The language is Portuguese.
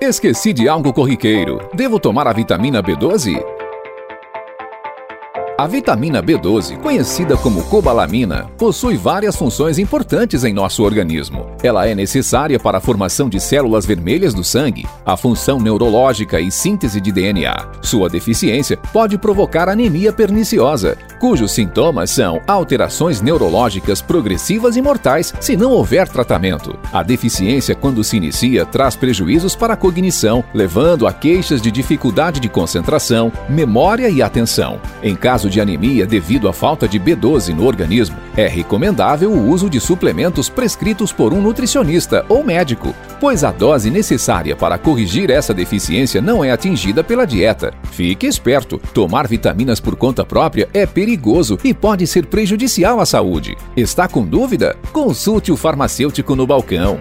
Esqueci de algo corriqueiro. Devo tomar a vitamina B12? A vitamina B12, conhecida como cobalamina, possui várias funções importantes em nosso organismo. Ela é necessária para a formação de células vermelhas do sangue, a função neurológica e síntese de DNA. Sua deficiência pode provocar anemia perniciosa, cujos sintomas são alterações neurológicas progressivas e mortais se não houver tratamento. A deficiência, quando se inicia, traz prejuízos para a cognição, levando a queixas de dificuldade de concentração, memória e atenção. Em caso de anemia devido à falta de B12 no organismo, é recomendável o uso de suplementos prescritos por um nutricionista ou médico, pois a dose necessária para corrigir essa deficiência não é atingida pela dieta. Fique esperto: tomar vitaminas por conta própria é perigoso e pode ser prejudicial à saúde. Está com dúvida? Consulte o farmacêutico no balcão.